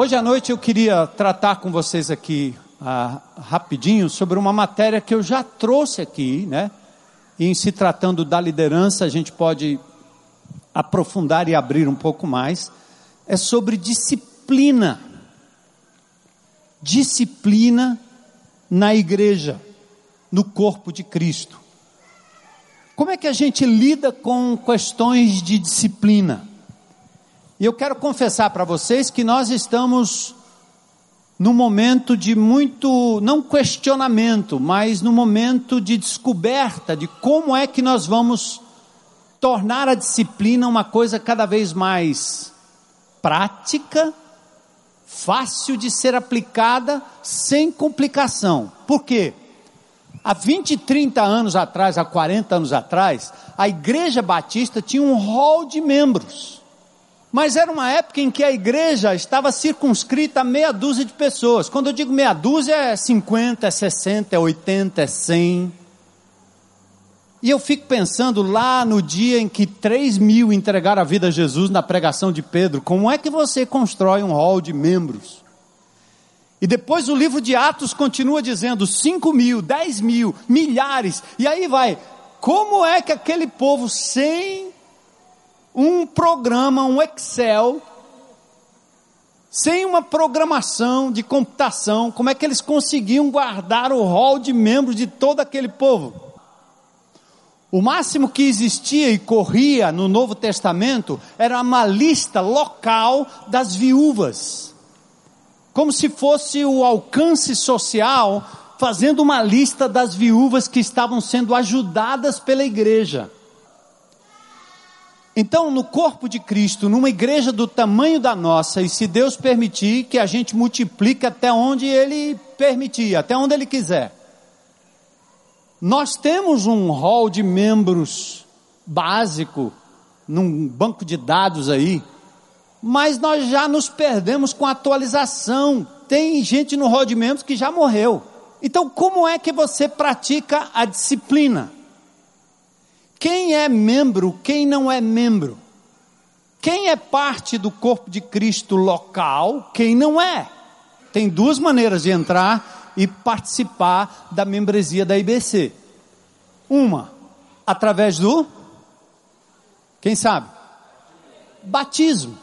Hoje à noite eu queria tratar com vocês aqui ah, rapidinho sobre uma matéria que eu já trouxe aqui, né? E em se tratando da liderança, a gente pode aprofundar e abrir um pouco mais. É sobre disciplina. Disciplina na igreja, no corpo de Cristo. Como é que a gente lida com questões de disciplina? E eu quero confessar para vocês que nós estamos num momento de muito, não questionamento, mas no momento de descoberta de como é que nós vamos tornar a disciplina uma coisa cada vez mais prática, fácil de ser aplicada, sem complicação. Por quê? Há 20, 30 anos atrás, há 40 anos atrás, a Igreja Batista tinha um hall de membros. Mas era uma época em que a igreja estava circunscrita a meia dúzia de pessoas. Quando eu digo meia dúzia, é 50, é 60, é 80, é 100. E eu fico pensando lá no dia em que 3 mil entregaram a vida a Jesus na pregação de Pedro, como é que você constrói um hall de membros? E depois o livro de Atos continua dizendo 5 mil, 10 mil, milhares, e aí vai. Como é que aquele povo sem um programa, um Excel, sem uma programação de computação, como é que eles conseguiam guardar o rol de membros de todo aquele povo? O máximo que existia e corria no Novo Testamento era uma lista local das viúvas, como se fosse o alcance social, fazendo uma lista das viúvas que estavam sendo ajudadas pela igreja. Então, no corpo de Cristo, numa igreja do tamanho da nossa, e se Deus permitir que a gente multiplique até onde Ele permitir, até onde Ele quiser, nós temos um hall de membros básico, num banco de dados aí, mas nós já nos perdemos com a atualização. Tem gente no hall de membros que já morreu. Então, como é que você pratica a disciplina? Quem é membro, quem não é membro? Quem é parte do corpo de Cristo local, quem não é? Tem duas maneiras de entrar e participar da membresia da IBC. Uma, através do, quem sabe? Batismo.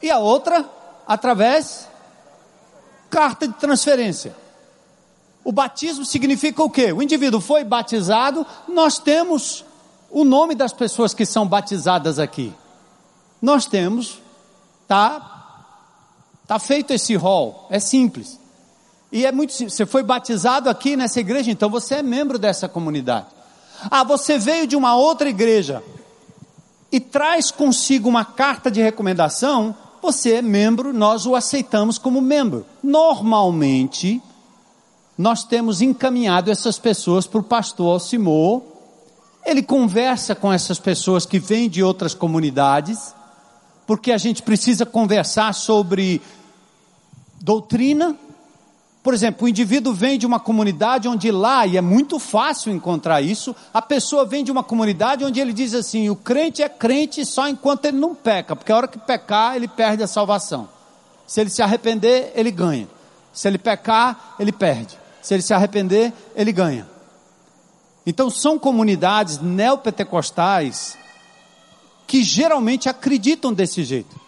E a outra, através carta de transferência. O batismo significa o quê? O indivíduo foi batizado, nós temos o nome das pessoas que são batizadas aqui. Nós temos, tá, tá feito esse rol, é simples. E é muito simples. Você foi batizado aqui nessa igreja, então você é membro dessa comunidade. Ah, você veio de uma outra igreja e traz consigo uma carta de recomendação, você é membro, nós o aceitamos como membro. Normalmente, nós temos encaminhado essas pessoas para o pastor Alcimor, ele conversa com essas pessoas que vêm de outras comunidades, porque a gente precisa conversar sobre doutrina. Por exemplo, o indivíduo vem de uma comunidade onde lá, e é muito fácil encontrar isso, a pessoa vem de uma comunidade onde ele diz assim: o crente é crente só enquanto ele não peca, porque a hora que pecar, ele perde a salvação. Se ele se arrepender, ele ganha. Se ele pecar, ele perde. Se ele se arrepender, ele ganha. Então são comunidades neopentecostais que geralmente acreditam desse jeito.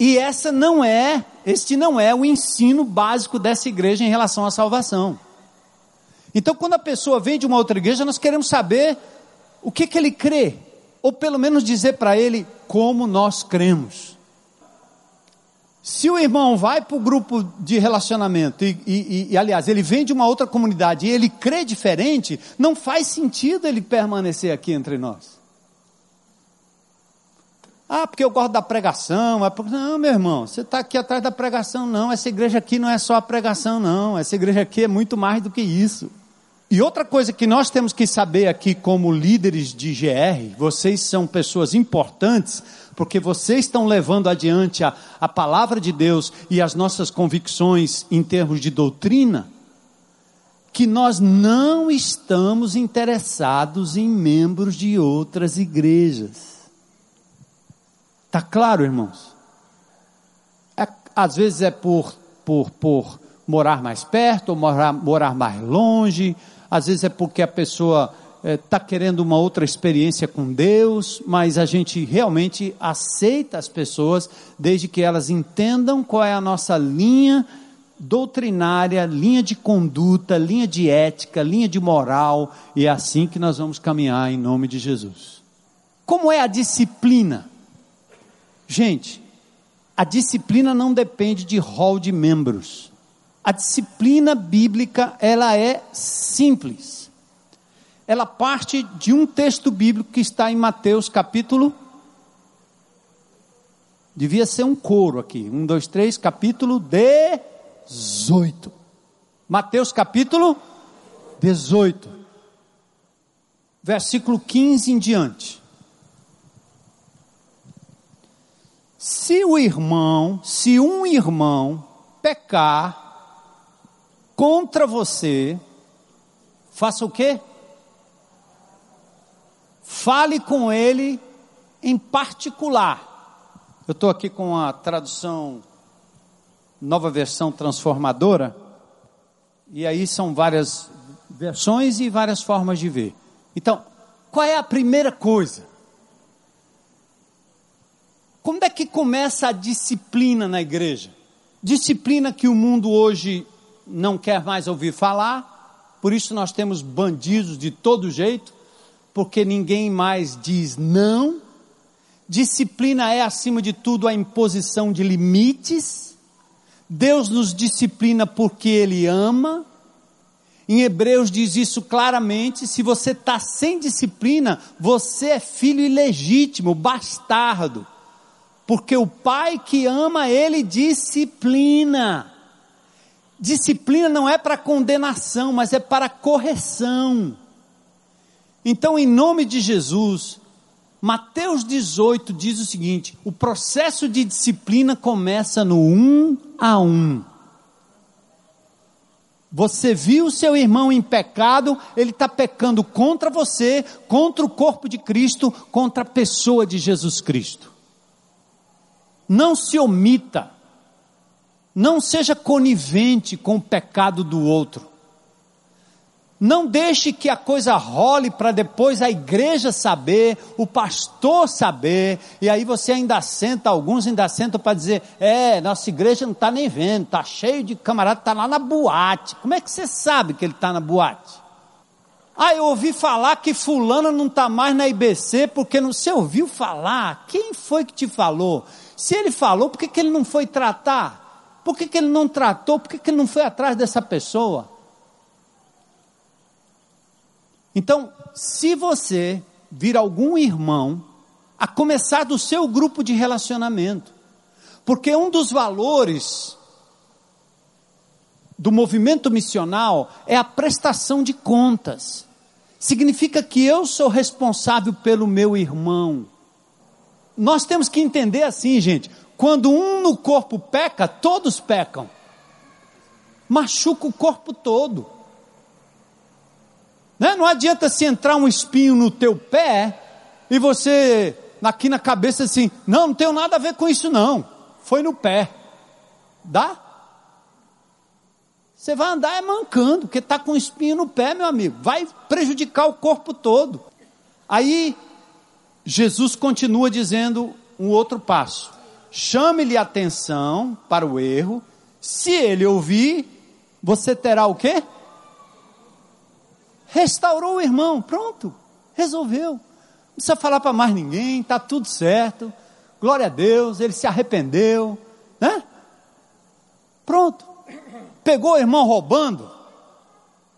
E essa não é, este não é o ensino básico dessa igreja em relação à salvação. Então, quando a pessoa vem de uma outra igreja, nós queremos saber o que, que ele crê, ou pelo menos dizer para ele como nós cremos. Se o irmão vai para o grupo de relacionamento e, e, e, aliás, ele vem de uma outra comunidade e ele crê diferente, não faz sentido ele permanecer aqui entre nós. Ah, porque eu gosto da pregação. É porque... Não, meu irmão, você está aqui atrás da pregação, não. Essa igreja aqui não é só a pregação, não. Essa igreja aqui é muito mais do que isso. E outra coisa que nós temos que saber aqui, como líderes de GR, vocês são pessoas importantes, porque vocês estão levando adiante a, a palavra de Deus e as nossas convicções em termos de doutrina, que nós não estamos interessados em membros de outras igrejas. Está claro, irmãos? É, às vezes é por, por, por morar mais perto, ou morar, morar mais longe, às vezes é porque a pessoa está é, querendo uma outra experiência com Deus, mas a gente realmente aceita as pessoas desde que elas entendam qual é a nossa linha doutrinária, linha de conduta, linha de ética, linha de moral, e é assim que nós vamos caminhar em nome de Jesus. Como é a disciplina? Gente, a disciplina não depende de rol de membros. A disciplina bíblica, ela é simples. Ela parte de um texto bíblico que está em Mateus capítulo Devia ser um coro aqui. Um, dois, três, capítulo 18. Mateus capítulo 18. Versículo 15 em diante. Se o irmão, se um irmão pecar contra você, faça o quê? Fale com ele em particular. Eu estou aqui com a tradução, nova versão transformadora, e aí são várias versões e várias formas de ver. Então, qual é a primeira coisa? Como é que começa a disciplina na igreja? Disciplina que o mundo hoje não quer mais ouvir falar, por isso nós temos bandidos de todo jeito, porque ninguém mais diz não. Disciplina é, acima de tudo, a imposição de limites. Deus nos disciplina porque Ele ama. Em Hebreus diz isso claramente: se você está sem disciplina, você é filho ilegítimo, bastardo porque o pai que ama ele disciplina. Disciplina não é para condenação, mas é para correção. Então, em nome de Jesus, Mateus 18 diz o seguinte: o processo de disciplina começa no um a um. Você viu seu irmão em pecado, ele está pecando contra você, contra o corpo de Cristo, contra a pessoa de Jesus Cristo. Não se omita. Não seja conivente com o pecado do outro. Não deixe que a coisa role para depois a igreja saber, o pastor saber, e aí você ainda senta, alguns ainda sentam para dizer: é, nossa igreja não está nem vendo, está cheio de camarada, está lá na boate. Como é que você sabe que ele está na boate? Ah, eu ouvi falar que fulano não está mais na IBC, porque não, você ouviu falar? Quem foi que te falou? Se ele falou, por que, que ele não foi tratar? Por que, que ele não tratou? Por que, que ele não foi atrás dessa pessoa? Então, se você vir algum irmão, a começar do seu grupo de relacionamento, porque um dos valores do movimento missional é a prestação de contas. Significa que eu sou responsável pelo meu irmão nós temos que entender assim, gente: quando um no corpo peca, todos pecam, machuca o corpo todo. Né? Não adianta se entrar um espinho no teu pé e você aqui na cabeça assim, não, não tenho nada a ver com isso não, foi no pé. Dá? Você vai andar é mancando, porque está com espinho no pé, meu amigo, vai prejudicar o corpo todo. Aí Jesus continua dizendo um outro passo: chame-lhe atenção para o erro, se ele ouvir, você terá o quê? Restaurou o irmão, pronto, resolveu. Não precisa falar para mais ninguém, está tudo certo. Glória a Deus, ele se arrependeu, né? Pronto. Pegou o irmão roubando,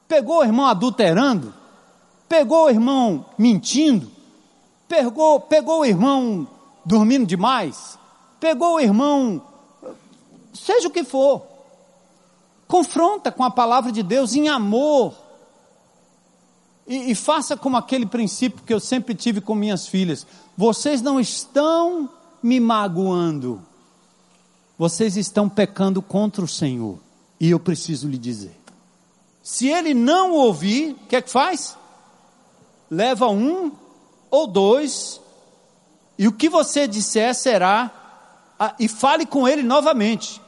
pegou o irmão adulterando, pegou o irmão mentindo, pegou, pegou o irmão dormindo demais, pegou o irmão, seja o que for, confronta com a palavra de Deus em amor. E, e, faça como aquele princípio que eu sempre tive com minhas filhas: vocês não estão me magoando, vocês estão pecando contra o Senhor, e eu preciso lhe dizer. Se ele não ouvir, o que é que faz? Leva um ou dois, e o que você disser será, e fale com ele novamente.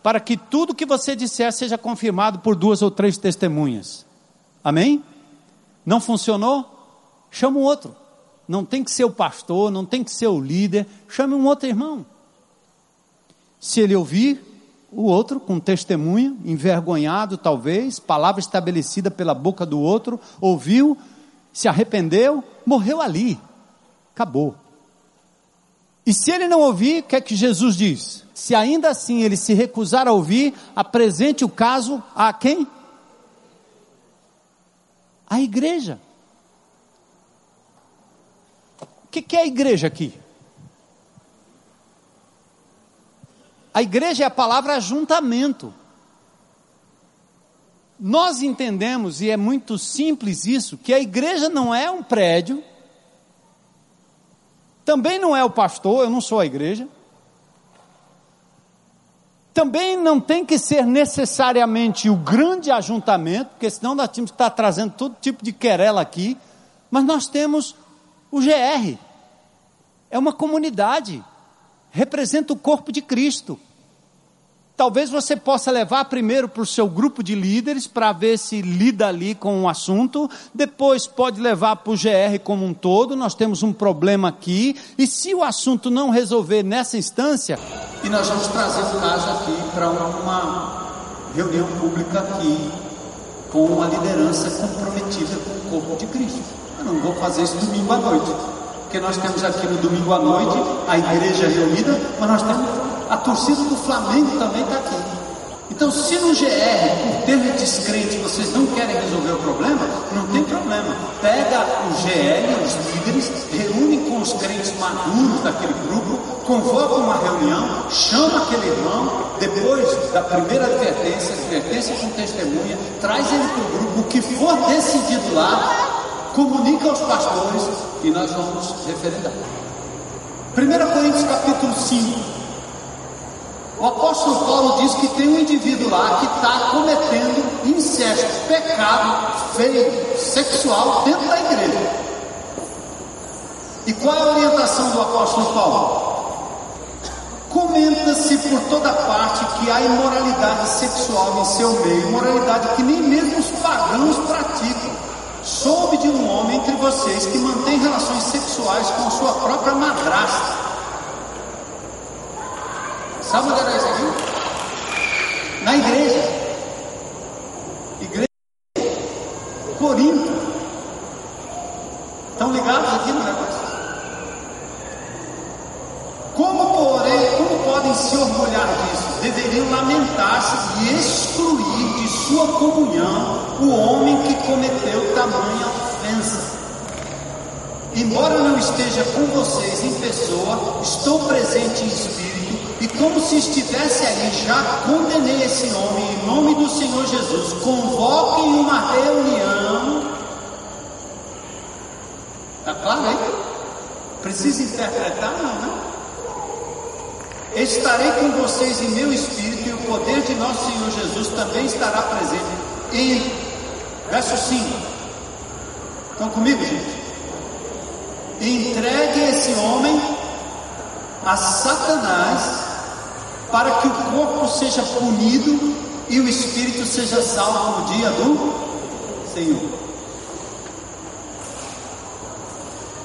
para que tudo que você disser seja confirmado por duas ou três testemunhas. Amém? Não funcionou? Chama um outro. Não tem que ser o pastor, não tem que ser o líder, chame um outro irmão. Se ele ouvir, o outro com testemunho, envergonhado talvez, palavra estabelecida pela boca do outro, ouviu, se arrependeu, morreu ali. Acabou. E se ele não ouvir, o que é que Jesus diz? Se ainda assim ele se recusar a ouvir, apresente o caso a quem? A igreja. O que, é a igreja aqui? A igreja é a palavra ajuntamento. Nós entendemos, e é muito simples isso, que a igreja não é um prédio, também não é o pastor, eu não sou a igreja. Também não tem que ser necessariamente o grande ajuntamento, porque senão nós tínhamos que estar trazendo todo tipo de querela aqui. Mas nós temos o GR, é uma comunidade, representa o corpo de Cristo. Talvez você possa levar primeiro para o seu grupo de líderes para ver se lida ali com o assunto. Depois pode levar para o GR como um todo. Nós temos um problema aqui. E se o assunto não resolver nessa instância. E nós vamos trazer o caso aqui para uma reunião pública aqui com a liderança comprometida com o corpo de Cristo. Eu não vou fazer isso domingo à noite. Porque nós temos aqui no domingo à noite a igreja reunida, mas nós temos a torcida do Flamengo também está aqui. Então, se no GR, por termos descrente, vocês não querem resolver o problema, não tem problema. Pega o GL, os líderes, reúne com os crentes maduros daquele grupo, convoca uma reunião, chama aquele irmão, depois da primeira advertência, advertência com testemunha, traz ele para o grupo, o que for decidido lá, comunica aos pastores e nós vamos referendar. 1 Coríntios capítulo 5. O apóstolo Paulo diz que tem um indivíduo lá que está cometendo incesto, pecado feio, sexual dentro da igreja. E qual é a orientação do apóstolo Paulo? Comenta-se por toda parte que há imoralidade sexual em seu meio, imoralidade que nem mesmo os pagãos praticam. Soube de um homem entre vocês que mantém relações sexuais com sua própria madrasta Sabe onde era isso aqui? Na igreja. Igreja Corinto. Estão ligados aqui no negócio? Como, porém, como podem se orgulhar disso? Deveriam lamentar-se e excluir de sua comunhão o homem que cometeu tamanha ofensa. Embora não esteja com vocês em pessoa, estou presente em espírito e como se estivesse ali, já condenei esse homem em nome do Senhor Jesus. Convoquem uma reunião. Está claro aí? Precisa interpretar? Não, né? Estarei com vocês em meu espírito e o poder de nosso Senhor Jesus também estará presente. Verso 5. Estão comigo, gente? Entregue esse homem a Satanás para que o corpo seja punido e o espírito seja salvo no dia do Senhor.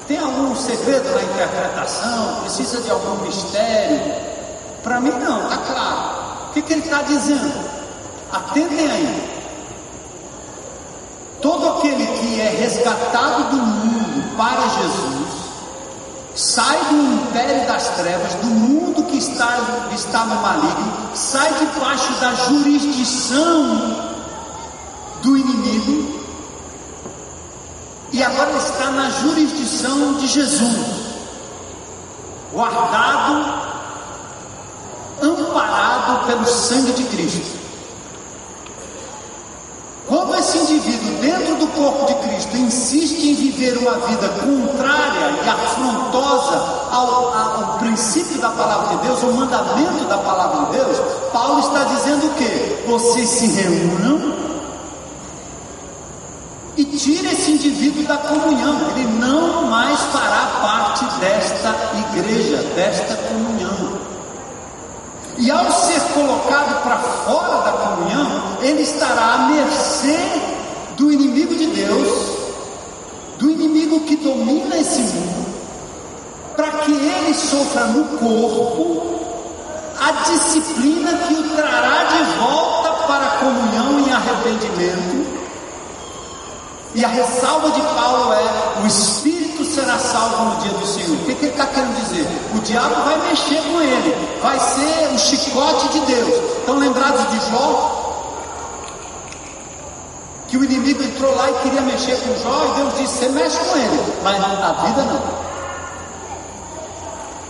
Tem algum segredo na interpretação? Precisa de algum mistério? Para mim, não, está claro. O que, que ele está dizendo? Atentem aí. Todo aquele que é resgatado do mundo para Jesus sai do império das trevas, do mundo que está, está no maligno, sai debaixo da jurisdição do inimigo. E agora está na jurisdição de Jesus, guardado, amparado pelo sangue de Cristo. Como esse indivíduo, dentro do corpo de Cristo, insiste em viver uma vida contrária e da palavra de Deus, ao mandamento da palavra de Deus, Paulo está dizendo o que? Vocês se reúnam e tire esse indivíduo da comunhão, ele não mais fará parte desta igreja, desta comunhão. E ao ser colocado para fora da comunhão, ele estará à mercê do inimigo de Deus, do inimigo que domina esse mundo, para que ele sofra no corpo a disciplina que o trará de volta para a comunhão em arrependimento. E a ressalva de Paulo é: o espírito será salvo no dia do Senhor. O que, que ele está querendo dizer? O diabo vai mexer com ele, vai ser o chicote de Deus. Estão lembrados de Jó? Que o inimigo entrou lá e queria mexer com Jó, e Deus disse: Você mexe com ele, mas na vida não.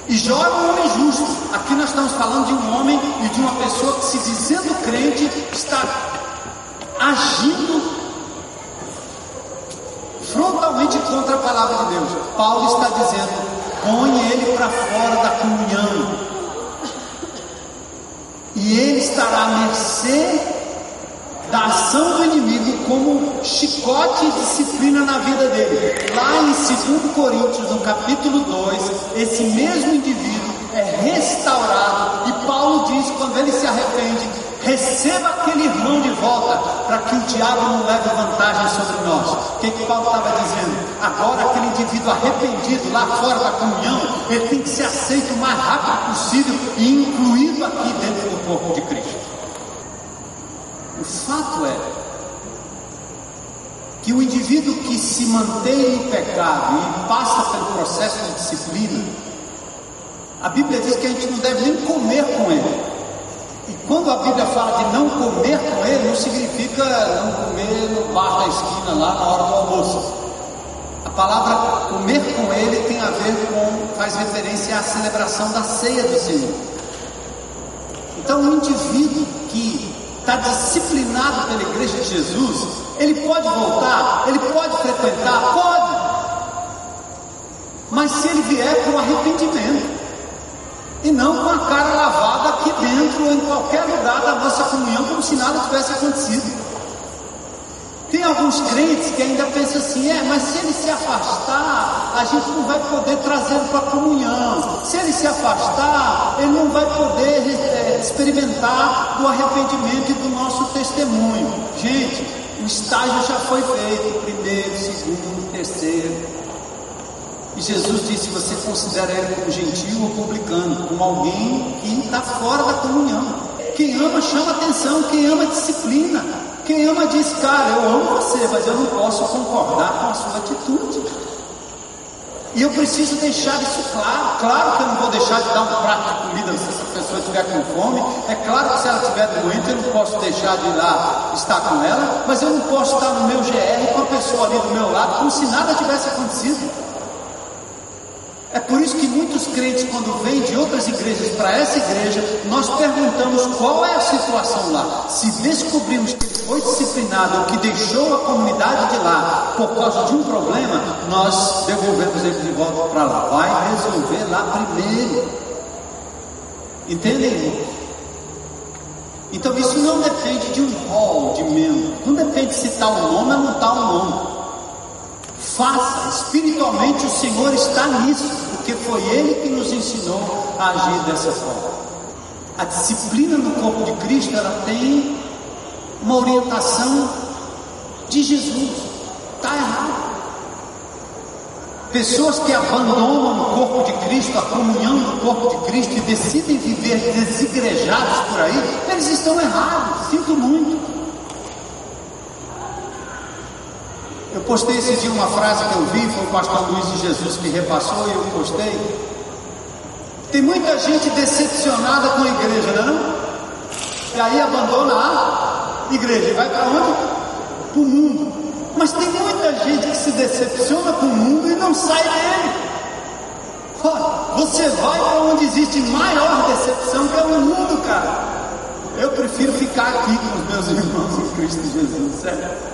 E Jó é um homem justo. Aqui nós estamos falando de um homem e de uma pessoa que, se dizendo crente, está agindo frontalmente contra a palavra de Deus. Paulo está dizendo: põe ele para fora da comunhão, e ele estará à mercê da ação do inimigo como chicote e disciplina na vida dele. Lá em 2 Coríntios, no capítulo 2, esse mesmo indivíduo é restaurado e Paulo diz quando ele se arrepende, receba aquele irmão de volta para que o diabo não leve vantagem sobre nós. O que, que Paulo estava dizendo? Agora aquele indivíduo arrependido lá fora da comunhão, ele tem que ser aceito o mais rápido possível e incluído aqui dentro do corpo de Cristo. O fato é que o indivíduo que se mantém no pecado e passa pelo processo de disciplina, a Bíblia diz que a gente não deve nem comer com ele. E quando a Bíblia fala de não comer com ele, não significa não comer no bar da esquina lá na hora do almoço. A palavra comer com ele tem a ver com, faz referência à celebração da ceia do Senhor. Então, um indivíduo está disciplinado pela igreja de Jesus, ele pode voltar, ele pode frequentar, pode. Mas se ele vier com arrependimento, e não com a cara lavada aqui dentro em qualquer lugar da nossa comunhão, como se nada tivesse acontecido. Tem alguns crentes que ainda pensam assim: é, mas se ele se afastar, a gente não vai poder trazê-lo para a comunhão. Se ele se afastar, ele não vai poder é, experimentar do arrependimento e do nosso testemunho. Gente, o estágio já foi feito: primeiro, segundo, terceiro. E Jesus disse: você considera ele como gentil ou publicano, como alguém que está fora da comunhão. Quem ama chama atenção, quem ama disciplina. Quem ama diz, cara, eu amo você, mas eu não posso concordar com a sua atitude. E eu preciso deixar isso claro. Claro que eu não vou deixar de dar um prato de comida essa pessoa estiver com fome. É claro que se ela estiver doente, eu não posso deixar de ir lá estar com ela. Mas eu não posso estar no meu GR com a pessoa ali do meu lado, como se nada tivesse acontecido. É por isso que muitos crentes, quando vêm de outras igrejas para essa igreja, nós perguntamos qual é a situação lá. Se descobrimos que ele foi disciplinado que deixou a comunidade de lá por causa de um problema, nós devolvemos ele de volta para lá. Vai resolver lá primeiro. Entendem? Então isso não depende de um rol de membro, não depende se está o nome ou não está o nome. Faça, espiritualmente o Senhor está nisso, porque foi Ele que nos ensinou a agir dessa forma. A disciplina no corpo de Cristo, ela tem uma orientação de Jesus. Está errado. Pessoas que abandonam o corpo de Cristo, a comunhão do corpo de Cristo e decidem viver desigrejados por aí, eles estão errados. Sinto muito. Eu postei esse dia uma frase que eu vi, foi o pastor Luiz de Jesus que repassou e eu postei. Tem muita gente decepcionada com a igreja, não é? E aí abandona a igreja e vai para onde? Para o mundo. Mas tem muita gente que se decepciona com o mundo e não sai dele. Você vai para onde existe maior decepção, que é o mundo, cara. Eu prefiro ficar aqui com os meus irmãos em Cristo Jesus, certo?